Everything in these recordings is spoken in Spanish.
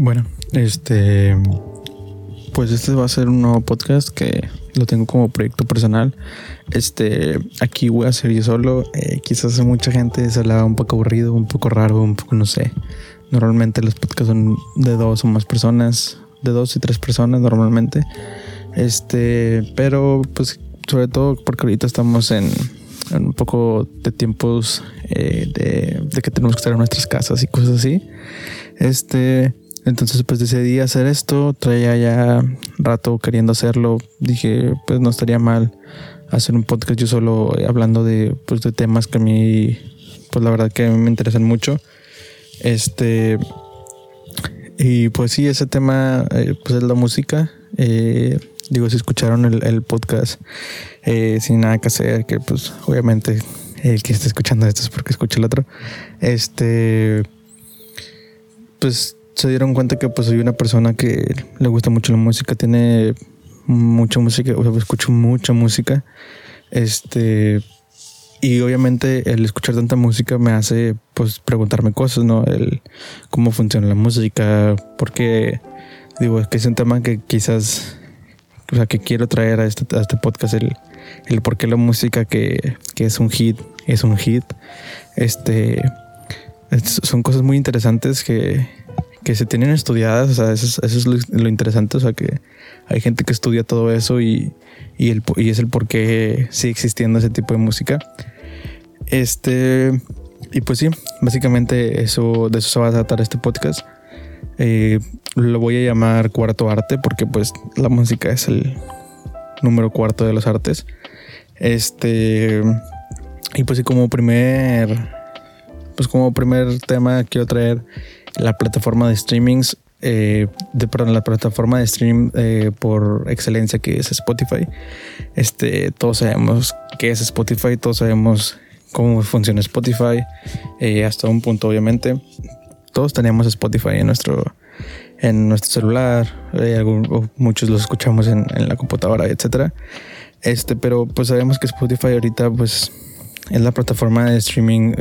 Bueno, este, pues este va a ser un nuevo podcast que lo tengo como proyecto personal. Este, aquí voy a ser yo solo. Eh, quizás a mucha gente se un poco aburrido, un poco raro, un poco no sé. Normalmente los podcasts son de dos o más personas, de dos y tres personas normalmente. Este, pero pues sobre todo porque ahorita estamos en, un poco de tiempos eh, de, de que tenemos que estar en nuestras casas y cosas así. Este, entonces pues decidí hacer esto, traía ya rato queriendo hacerlo, dije pues no estaría mal hacer un podcast yo solo hablando de pues de temas que a mí pues la verdad que me interesan mucho. Este y pues sí, ese tema eh, pues es la música. Eh, digo, si escucharon el, podcast eh, sin nada que hacer, que pues obviamente el que está escuchando esto es porque escucha el otro. Este pues se dieron cuenta que pues soy una persona que le gusta mucho la música, tiene mucha música, o sea, escucho mucha música. Este, y obviamente el escuchar tanta música me hace pues preguntarme cosas, ¿no? El cómo funciona la música, porque digo, es que es un tema que quizás o sea, que quiero traer a este, este podcast el, el por qué la música que, que es un hit es un hit. Este son cosas muy interesantes que, que se tienen estudiadas, o sea, eso es, lo, interesante, o sea, que hay gente que estudia todo eso y, y, el, y es el por qué sigue existiendo ese tipo de música. Este, y pues sí, básicamente eso, de eso se va a tratar este podcast. Eh, lo voy a llamar cuarto arte porque pues la música es el número cuarto de los artes. Este, y pues sí, como primer, pues como primer tema quiero traer la plataforma de streamings, eh, de, perdón, la plataforma de stream eh, por excelencia que es Spotify. Este, todos sabemos qué es Spotify, todos sabemos cómo funciona Spotify, eh, hasta un punto obviamente. Todos tenemos Spotify en nuestro, en nuestro celular, muchos los escuchamos en, en la computadora, etcétera. Este, pero pues sabemos que Spotify ahorita pues es la plataforma de streaming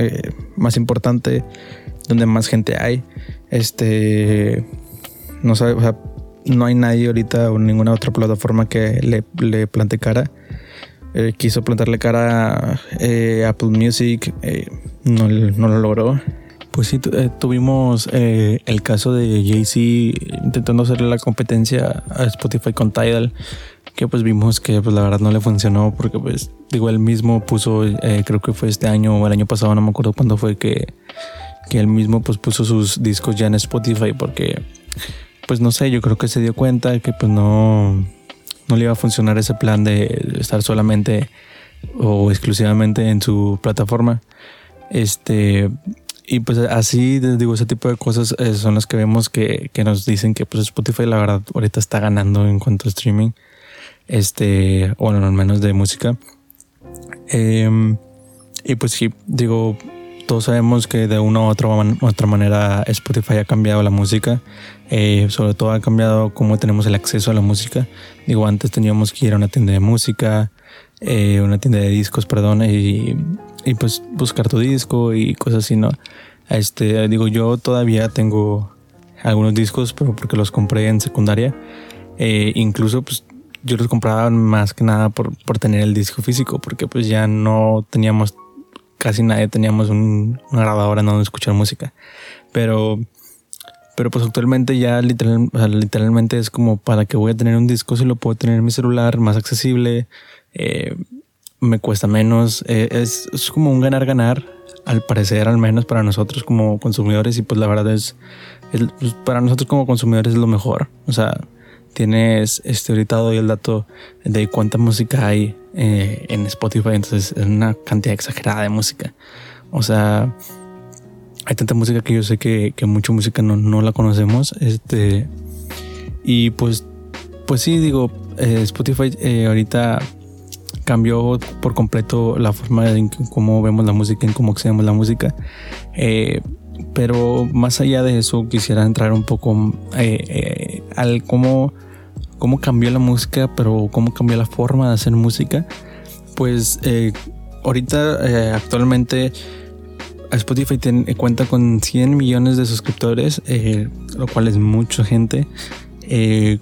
más importante donde más gente hay. Este, no sabe, o sea, no hay nadie ahorita o ninguna otra plataforma que le, le plante cara. Eh, quiso plantarle cara a eh, Apple Music, eh, no, no, lo logró. Pues sí, tuvimos el caso de Jay-Z intentando hacerle la competencia a Spotify con Tidal, que pues vimos que pues la verdad no le funcionó porque pues digo, él mismo puso, creo que fue este año o el año pasado, no me acuerdo cuándo fue que que él mismo pues puso sus discos ya en Spotify porque pues no sé, yo creo que se dio cuenta que pues no, no le iba a funcionar ese plan de estar solamente o exclusivamente en su plataforma. Este, y pues así, digo, ese tipo de cosas eh, son las que vemos que, que, nos dicen que pues Spotify la verdad ahorita está ganando en cuanto a streaming. Este, bueno, al menos de música. Em, y pues sí, digo, todos sabemos que de una u otra, otra manera Spotify ha cambiado la música. Eh, sobre todo ha cambiado cómo tenemos el acceso a la música. Digo, antes teníamos que ir a una tienda de música, eh, una tienda de discos, perdón, y, y, pues buscar tu disco y cosas así, ¿no? Este, digo, yo todavía tengo algunos discos, pero porque los compré en secundaria. Eh, incluso, pues yo los compraba más que nada por, por tener el disco físico, porque pues ya no teníamos casi nadie teníamos un, una grabadora donde escuchar música. Pero, pero pues actualmente ya literal, literalmente es como para que voy a tener un disco si lo puedo tener en mi celular, más accesible, eh, me cuesta menos. Eh, es, como un ganar-ganar, al parecer, al menos para nosotros como consumidores. Y pues la verdad es, pues, para nosotros como consumidores es lo mejor. O sea, tienes este ahorita doy el dato de cuánta música hay eh, en Spotify, entonces es una cantidad exagerada de música. O sea, hay tanta música que yo sé que, que mucha música no, no, la conocemos. Este, y pues, pues sí, digo, eh, Spotify eh, ahorita cambió por completo la forma en cómo vemos la música, en cómo accedemos la música. pero más allá de eso, quisiera entrar un poco al cómo cómo cambió la música, pero cómo cambió la forma de hacer música. Pues eh, ahorita, eh, actualmente, Spotify tiene, cuenta con 100 millones de suscriptores, eh, lo cual es mucha gente, eh,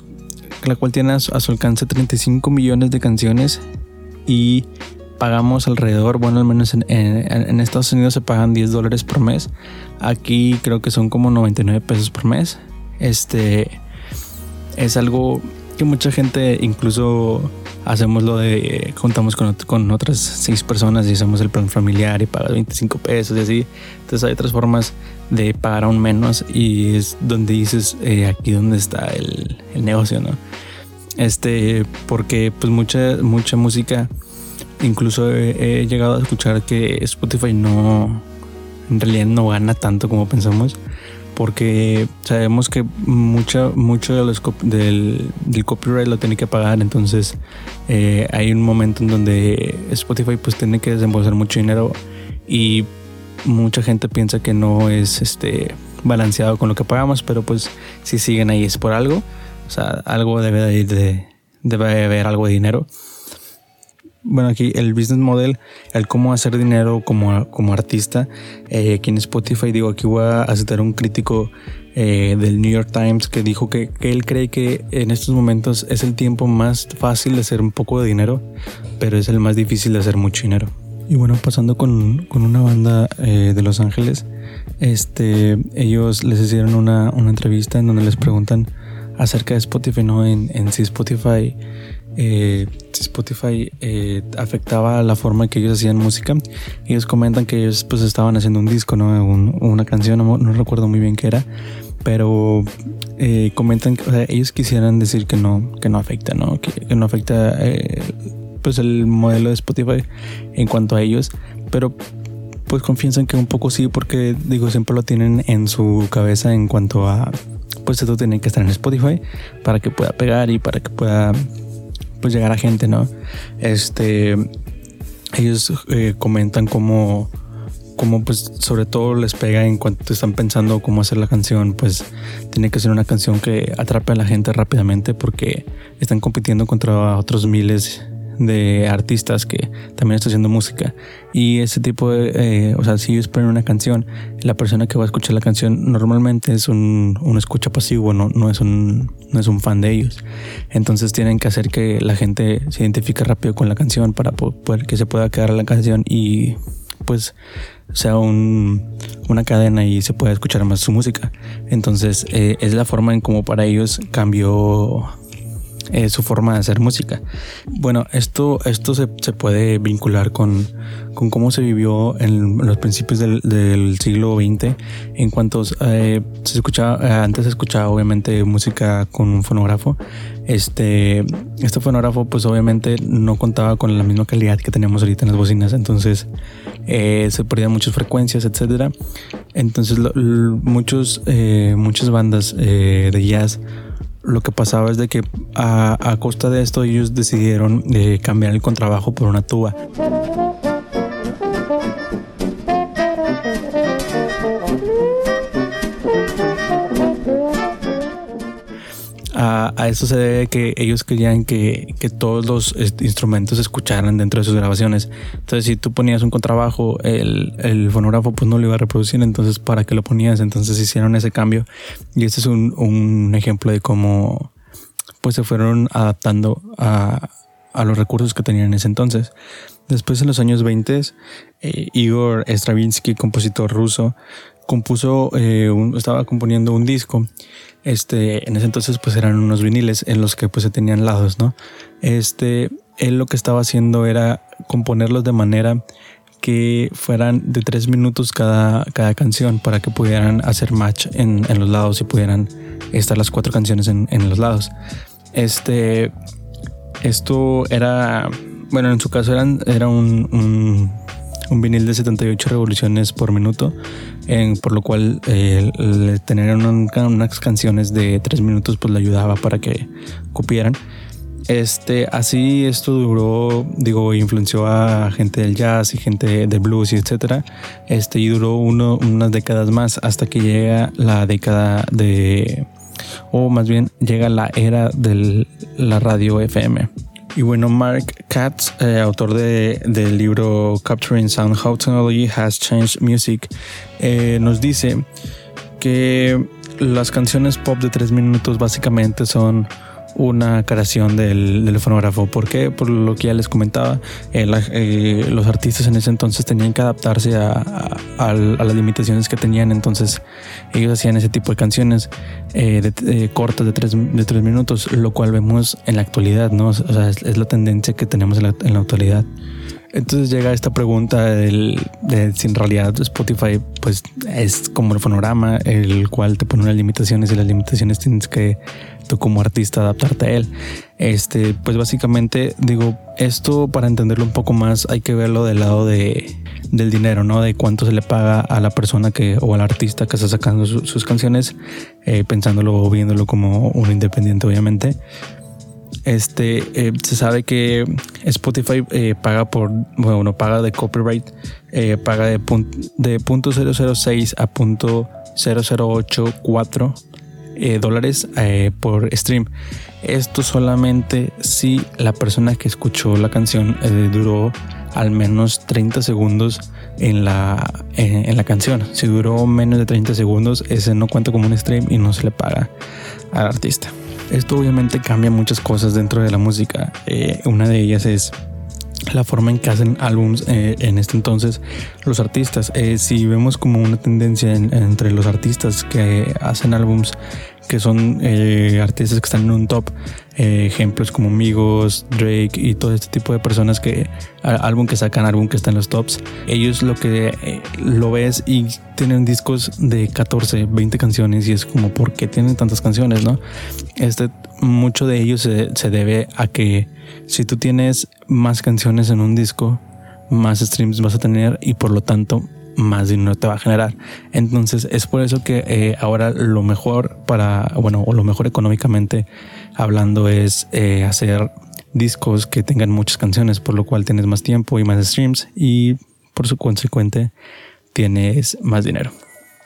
la cual tiene a su, alcance 35 millones de canciones y pagamos alrededor, bueno, al menos en, en, Estados Unidos se pagan 10 dólares por mes. Aquí creo que son como 99 pesos por mes. Este es algo que mucha gente incluso hacemos lo de juntamos con, con, otras seis personas y hacemos el plan familiar y pagas 25 pesos y así. Entonces hay otras formas de pagar aún menos y es donde dices eh, aquí donde está el, el, negocio, ¿no? Este, porque pues mucha, mucha música, incluso he llegado a escuchar que Spotify no, en realidad no gana tanto como pensamos porque sabemos que mucha, mucho de los, del, copyright lo tiene que pagar, entonces eh, hay un momento en donde Spotify pues tiene que desembolsar mucho dinero y mucha gente piensa que no es este balanceado con lo que pagamos, pero pues si siguen ahí es por algo, o sea, algo debe de, de debe haber algo de dinero bueno, aquí el business model, el cómo hacer dinero como, como artista. Eh, aquí en Spotify, digo, aquí voy a citar un crítico eh, del New York Times que dijo que, que, él cree que en estos momentos es el tiempo más fácil de hacer un poco de dinero, pero es el más difícil de hacer mucho dinero. Y bueno, pasando con, con una banda eh, de Los Ángeles, este, ellos les hicieron una, una, entrevista en donde les preguntan acerca de Spotify, ¿no? En, en si Spotify eh, Spotify eh, afectaba la forma en que ellos hacían música. Ellos comentan que ellos pues estaban haciendo un disco, ¿no? una canción, no, recuerdo muy bien qué era, pero eh, comentan que ellos quisieran decir que no, que no afecta, ¿no? Que, no afecta pues el modelo de Spotify en cuanto a ellos, pero pues confiesan que un poco sí, porque digo, siempre lo tienen en su cabeza en cuanto a pues esto tiene que estar en Spotify para que pueda pegar y para que pueda pues llegar a gente, ¿no? Este, ellos eh, comentan cómo, cómo pues sobre todo les pega en cuanto están pensando cómo hacer la canción, pues tiene que ser una canción que atrape a la gente rápidamente porque están compitiendo contra otros miles de artistas que también están haciendo música. Y ese tipo de, eh, o sea, si ellos ponen una canción, la persona que va a escuchar la canción normalmente es un, un escucha pasivo, no, no, es un, no es un fan de ellos. Entonces tienen que hacer que la gente se identifique rápido con la canción para poder que se pueda quedar la canción y pues sea un, una cadena y se pueda escuchar más su música. Entonces eh, es la forma en como para ellos cambió eh, su forma de hacer música. Bueno, esto, esto se, puede vincular con, con, cómo se vivió en los principios del, siglo XX, en cuanto eh, se escuchaba, eh, antes se escuchaba obviamente música con un fonógrafo. Este, este fonógrafo pues obviamente no contaba con la misma calidad que tenemos ahorita en las bocinas, entonces se perdían muchas frecuencias, etcétera. Entonces muchos, muchas bandas de jazz lo que pasaba es de que a, costa de esto ellos decidieron eh, cambiar el contrabajo por una tuba. A, eso se debe que ellos querían que, todos los instrumentos se escucharan dentro de sus grabaciones. Entonces, si tú ponías un contrabajo, el, el fonógrafo pues no lo iba a reproducir. Entonces, ¿para qué lo ponías? Entonces hicieron ese cambio. Y este es un, un ejemplo de cómo pues se fueron adaptando a, a los recursos que tenían en ese entonces. Después en los años 20, eh, Igor Stravinsky, compositor ruso, compuso, eh, estaba componiendo un disco. Este, en ese entonces pues eran unos viniles en los que pues se tenían lados, ¿no? Este, él lo que estaba haciendo era componerlos de manera que fueran de tres minutos cada, cada canción para que pudieran hacer match en, en los lados y pudieran estar las cuatro canciones en, en los lados. Este, esto era, bueno, en su caso eran, era un, un, un vinil de 78 revoluciones por minuto por lo cual eh, tener unas canciones de tres minutos pues le ayudaba para que cupieran. Este, así esto duró, digo, influenció a gente del jazz y gente del blues y etcétera. Este, y duró uno, unas décadas más hasta que llega la década de, o más bien llega la era de la radio FM. Y bueno, Mark Katz, eh, autor de, del libro Capturing Sound, How Technology Has Changed Music, eh, nos dice que las canciones pop de tres minutos básicamente son una creación del, fonógrafo. ¿Por qué? Por lo que ya les comentaba, eh, eh, los artistas en ese entonces tenían que adaptarse a, las limitaciones que tenían, entonces ellos hacían ese tipo de canciones eh, cortas de tres, minutos, lo cual vemos en la actualidad, ¿no? O sea, es, la tendencia que tenemos en la, en actualidad. Entonces llega esta pregunta del, de si en realidad Spotify pues es como el fonograma, el cual te pone unas limitaciones y las limitaciones tienes que tú como artista adaptarte a él. Este, pues básicamente digo, esto para entenderlo un poco más hay que verlo del lado de, del dinero, ¿no? De cuánto se le paga a la persona que o al artista que está sacando sus canciones, eh, pensándolo o viéndolo como un independiente, obviamente. Este eh, se sabe que Spotify eh, paga por, bueno, paga de copyright, paga de, de punto .006 a punto .0084 dólares por stream. Esto solamente si la persona que escuchó la canción duró al menos 30 segundos en la, en la canción. Si duró menos de 30 segundos, ese no cuenta como un stream y no se le paga al artista. Esto obviamente cambia muchas cosas dentro de la música. Eh, una de ellas es la forma en que hacen álbums eh, en este entonces los artistas. Eh, si vemos como una tendencia entre los artistas que hacen álbums que son eh, artistas que están en un top, eh, ejemplos como Migos, Drake y todo este tipo de personas que álbum que sacan, álbum que está en los tops, ellos lo que eh, lo ves y tienen discos de 14, 20 canciones y es como, ¿por qué tienen tantas canciones? no? Este, mucho de ellos se, se debe a que si tú tienes más canciones en un disco, más streams vas a tener y por lo tanto más dinero te va a generar. Entonces es por eso que eh, ahora lo mejor para, bueno, o lo mejor económicamente hablando es eh, hacer discos que tengan muchas canciones, por lo cual tienes más tiempo y más streams y por su consecuente tienes más dinero.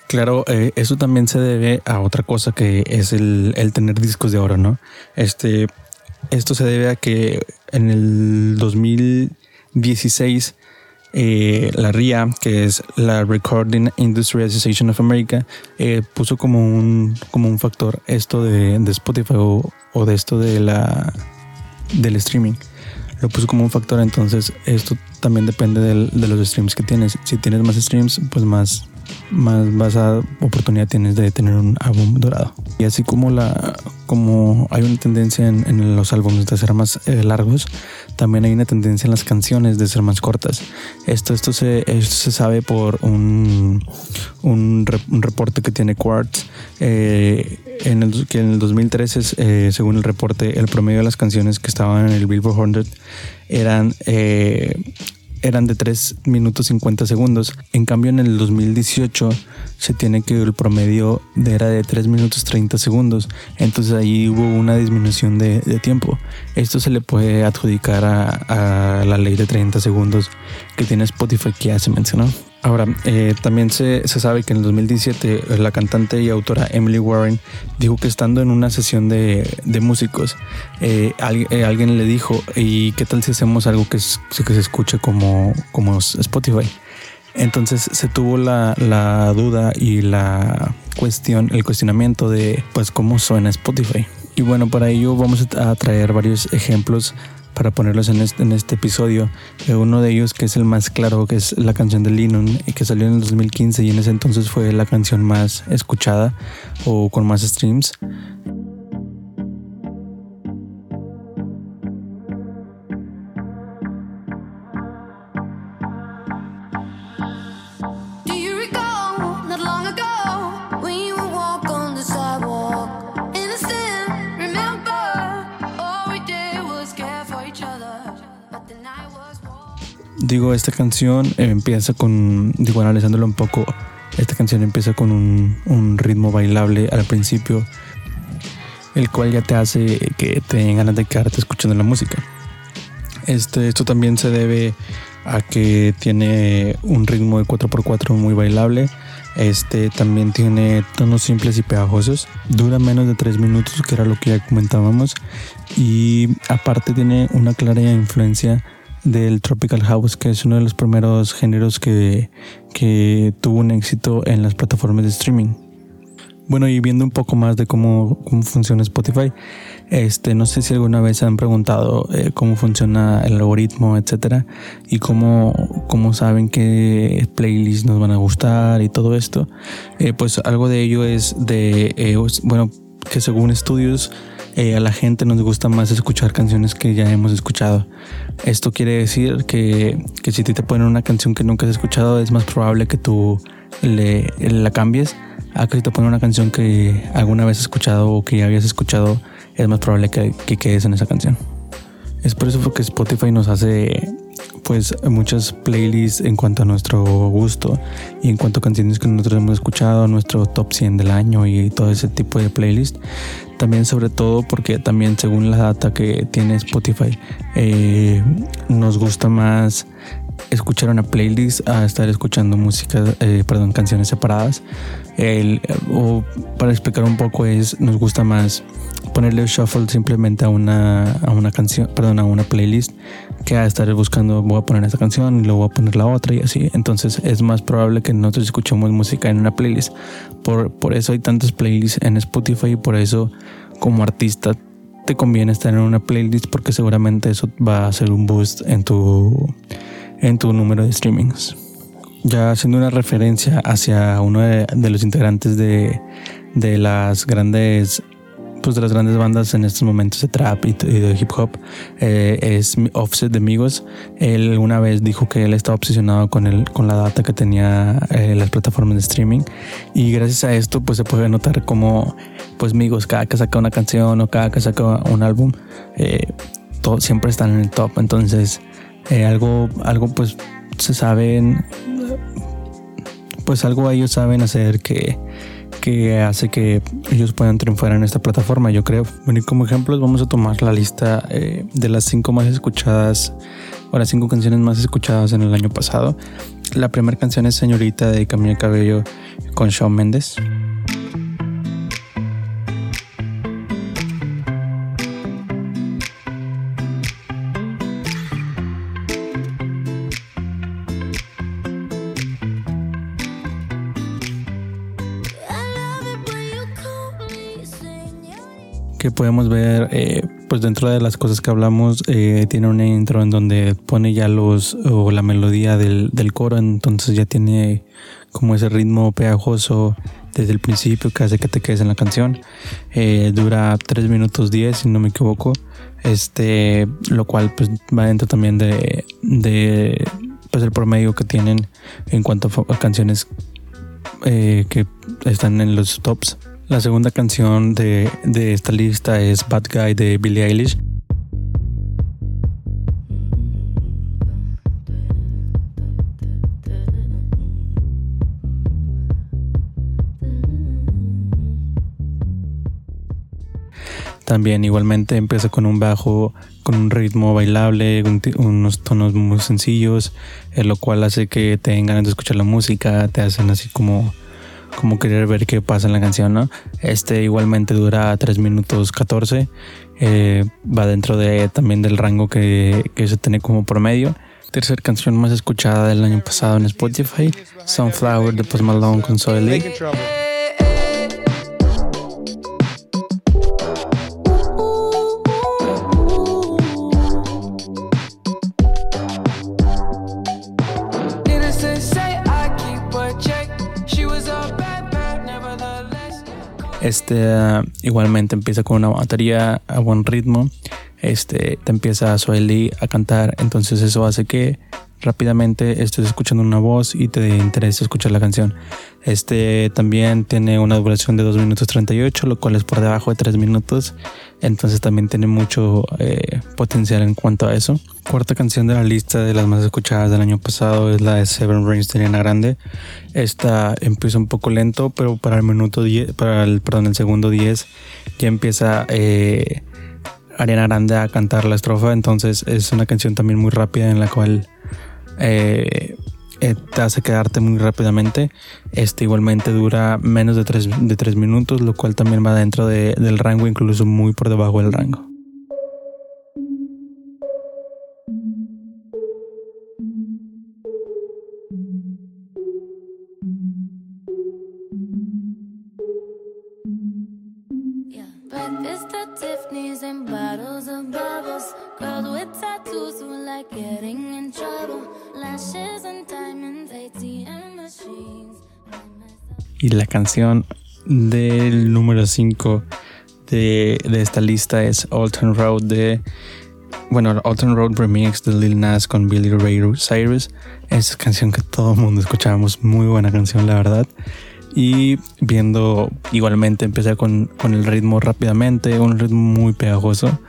Claro, eh, eso también se debe a otra cosa que es el, el tener discos de oro, ¿no? Este, esto se debe a que en el 2016 eh, la RIA, que es la Recording Industry Association of America, eh, puso como un, como un factor esto de, Spotify o, de esto de la, del streaming. Lo puso como un factor, entonces esto también depende de los streams que tienes. Si tienes más streams, pues más, más vas oportunidad tienes de tener un álbum dorado. Y así como la como hay una tendencia en, los álbumes de ser más eh, largos, también hay una tendencia en las canciones de ser más cortas. Esto, esto, se, esto se sabe por un, un, reporte que tiene Quartz, eh, en el, que en el 2013, eh, según el reporte, el promedio de las canciones que estaban en el Billboard 100 eran eran de 3 minutos 50 segundos. En cambio, en el 2018 se tiene que el promedio era de 3 minutos 30 segundos. Entonces ahí hubo una disminución de, tiempo. Esto se le puede adjudicar a, a, la ley de 30 segundos que tiene Spotify que ya se mencionó. Ahora, eh, también se, sabe que en el 2017 eh, la cantante y autora Emily Warren dijo que estando en una sesión de, músicos, eh, alguien le dijo, ¿y qué tal si hacemos algo que, que se escuche como, como Spotify? Entonces se tuvo la, duda y la cuestión, el cuestionamiento de pues cómo suena Spotify. Y bueno, para ello vamos a traer varios ejemplos para ponerlos en este, en este episodio. Eh, uno de ellos que es el más claro, que es la canción de Lennon, y que salió en el 2015 y en ese entonces fue la canción más escuchada o con más streams. Digo, esta canción empieza con, digo, analizándolo un poco, esta canción empieza con un, ritmo bailable al principio, el cual ya te hace que te den ganas de quedarte escuchando la música. Este, esto también se debe a que tiene un ritmo de 4x4 muy bailable, Este también tiene tonos simples y pegajosos. Dura menos de 3 minutos, que era lo que ya comentábamos. Y aparte tiene una clara influencia del Tropical House, que es uno de los primeros géneros que, que tuvo un éxito en las plataformas de streaming. Bueno, y viendo un poco más de cómo, cómo funciona Spotify, este, no sé si alguna vez han preguntado eh, cómo funciona el algoritmo, etcétera, y cómo, cómo saben qué playlists nos van a gustar y todo esto. Eh, pues algo de ello es de, eh, bueno, que según estudios, a la gente nos gusta más escuchar canciones que ya hemos escuchado. Esto quiere decir que, que si te ponen una canción que nunca has escuchado, es más probable que tú le, la cambies a que si te ponen una canción que alguna vez has escuchado o que ya habías escuchado, es más probable que, que quedes en esa canción. Es por eso que Spotify nos hace pues muchas playlists en cuanto a nuestro gusto y en cuanto a canciones que nosotros hemos escuchado, nuestro top 100 del año y todo ese tipo de playlist. También sobre todo porque también según la data que tiene Spotify eh, nos gusta más escuchar una playlist a estar escuchando música, eh, perdón, canciones separadas. O para explicar un poco es, nos gusta más ponerle shuffle simplemente a una, a una canción, perdón, a una playlist que a estar buscando, voy a poner esta canción y luego voy a poner la otra y así. Entonces es más probable que nosotros escuchemos música en una playlist. Por, por eso hay tantas playlists en Spotify y por eso como artista te conviene estar en una playlist porque seguramente eso va a hacer un boost en tu en tu número de streamings. Ya haciendo una referencia hacia uno de, los integrantes de, de, las grandes pues de las grandes bandas en estos momentos de trap y, de hip hop eh, es Offset de Amigos. Él una vez dijo que él estaba obsesionado con el, con la data que tenía eh, las plataformas de streaming y gracias a esto pues se puede notar como pues Migos cada que saca una canción o cada que saca un álbum eh, todo, siempre están en el top. Entonces eh, algo, algo pues se saben, pues algo ellos saben hacer que, que hace que ellos puedan triunfar en esta plataforma, yo creo. Bueno, y como ejemplos vamos a tomar la lista eh, de las cinco más escuchadas, o las cinco canciones más escuchadas en el año pasado. La primera canción es Señorita de Camila Cabello con Shawn Mendes. Podemos ver, eh, pues dentro de las cosas que hablamos, eh, tiene un intro en donde pone ya los, o la melodía del, del, coro, entonces ya tiene como ese ritmo pegajoso desde el principio que hace que te quedes en la canción. Eh, dura 3 minutos 10, si no me equivoco, este, lo cual pues va dentro también de, de pues el promedio que tienen en cuanto a canciones que están en los tops. La segunda canción de, de esta lista es Bad Guy de Billie Eilish. También igualmente empieza con un bajo, con un ritmo bailable, unos tonos muy sencillos, lo cual hace que te den ganas de escuchar la música, te hacen así como como querer ver qué pasa en la canción, ¿no? Este igualmente dura 3 minutos 14, eh, va dentro de también del rango que, que se tiene como promedio. Tercer canción más escuchada del año pasado en Spotify, Sunflower de Post Malone con Soy League. Este igualmente empieza con una batería a buen ritmo. Este te empieza Swelly a cantar. Entonces eso hace que rápidamente estés escuchando una voz y te interese escuchar la canción. Este también tiene una duración de 2 minutos 38, lo cual es por debajo de 3 minutos. Entonces también tiene mucho eh, potencial en cuanto a eso. Cuarta canción de la lista de las más escuchadas del año pasado es la de Seven Rings de Ariana Grande. Esta empieza un poco lento, pero para el minuto 10, para el, perdón, el segundo 10 ya empieza eh, Ariana Grande a cantar la estrofa. Entonces es una canción también muy rápida en la cual eh, eh, te hace quedarte muy rápidamente. Este igualmente dura menos de 3 de tres minutos, lo cual también va dentro de, del rango, incluso muy por debajo del rango. Y la canción del número 5 de, esta lista es Alton Road de. Bueno, Alton Road Remix de Lil Nas con Billy Ray Cyrus. Es canción que todo el mundo escuchábamos. Muy buena canción, la verdad. Y viendo igualmente empezar con, con el ritmo rápidamente, un ritmo muy pegajoso.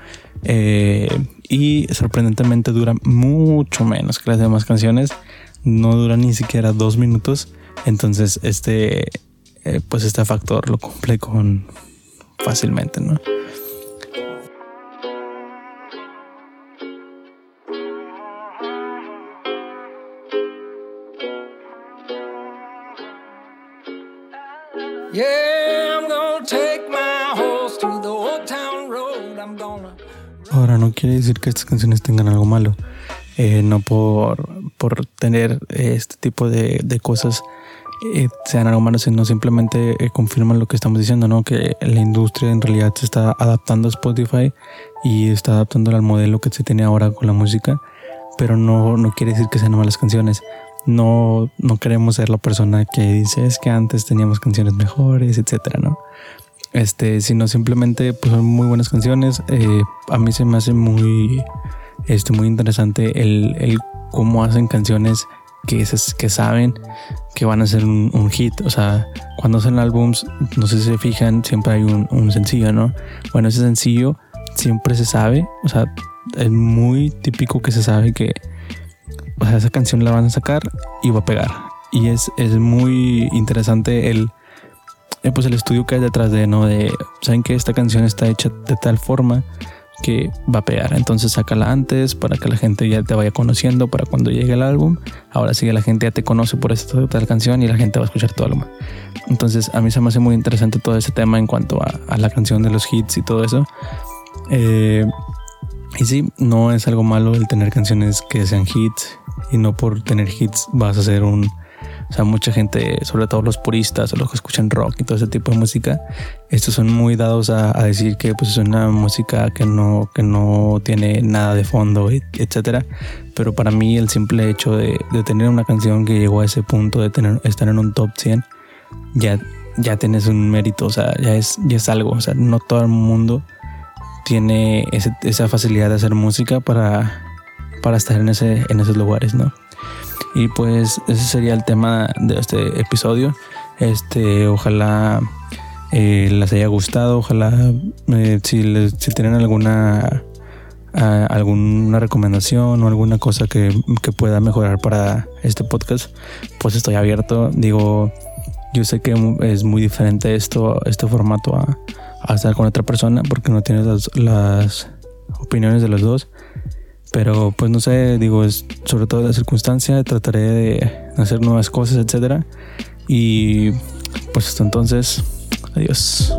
Eh, y sorprendentemente dura mucho menos que las demás canciones. No dura ni siquiera dos minutos. Entonces, este, eh, pues este factor lo cumple con fácilmente, ¿no? Ahora no quiere decir que estas canciones tengan algo malo, eh, no por, por tener este tipo de, de cosas eh, sean algo malo, sino simplemente eh, confirman lo que estamos diciendo, ¿no? Que la industria en realidad se está adaptando a Spotify y está adaptando al modelo que se tiene ahora con la música, pero no, no quiere decir que sean malas canciones. No, no queremos ser la persona que dice es que antes teníamos canciones mejores, etcétera, ¿no? Este, sino simplemente pues son muy buenas canciones. Eh, a mí se me hace muy, este, muy interesante el, el cómo hacen canciones que, que saben que van a ser un, hit. O sea, cuando hacen álbums, no sé si se fijan, siempre hay un, sencillo, ¿no? Bueno, ese sencillo siempre se sabe, o sea, es muy típico que se sabe que o sea, esa canción la van a sacar y va a pegar. Y es, es muy interesante el, eh, pues el estudio que hay detrás de, ¿no? De, saben que esta canción está hecha de tal forma que va a pegar. Entonces sácala antes para que la gente ya te vaya conociendo para cuando llegue el álbum. Ahora sí la gente ya te conoce por esta tal canción y la gente va a escuchar todo el álbum. Entonces a mí se me hace muy interesante todo ese tema en cuanto a, la canción de los hits y todo eso. Eh, y sí, no es algo malo el tener canciones que sean hits y no por tener hits vas a ser un o sea, mucha gente, sobre todo los puristas o los que escuchan rock y todo ese tipo de música, estos son muy dados a, decir que pues, es una música que no, que no tiene nada de fondo, etcétera. Pero para mí el simple hecho de, tener una canción que llegó a ese punto de tener, estar en un top 100, ya, ya tienes un mérito, o sea, ya es, ya es algo. O sea, no todo el mundo tiene esa facilidad de hacer música para, para estar en, ese, en esos lugares, ¿no? Y pues ese sería el tema de este episodio. Este, ojalá eh, les haya gustado. Ojalá eh, si, les, si tienen alguna alguna recomendación o alguna cosa que, que, pueda mejorar para este podcast, pues estoy abierto. Digo, yo sé que es muy diferente esto, este formato a, a estar con otra persona porque no tienes las opiniones de los dos. Pero pues no sé, digo, es sobre todo la circunstancia, trataré de hacer nuevas cosas, etcétera. Y pues hasta entonces, adiós.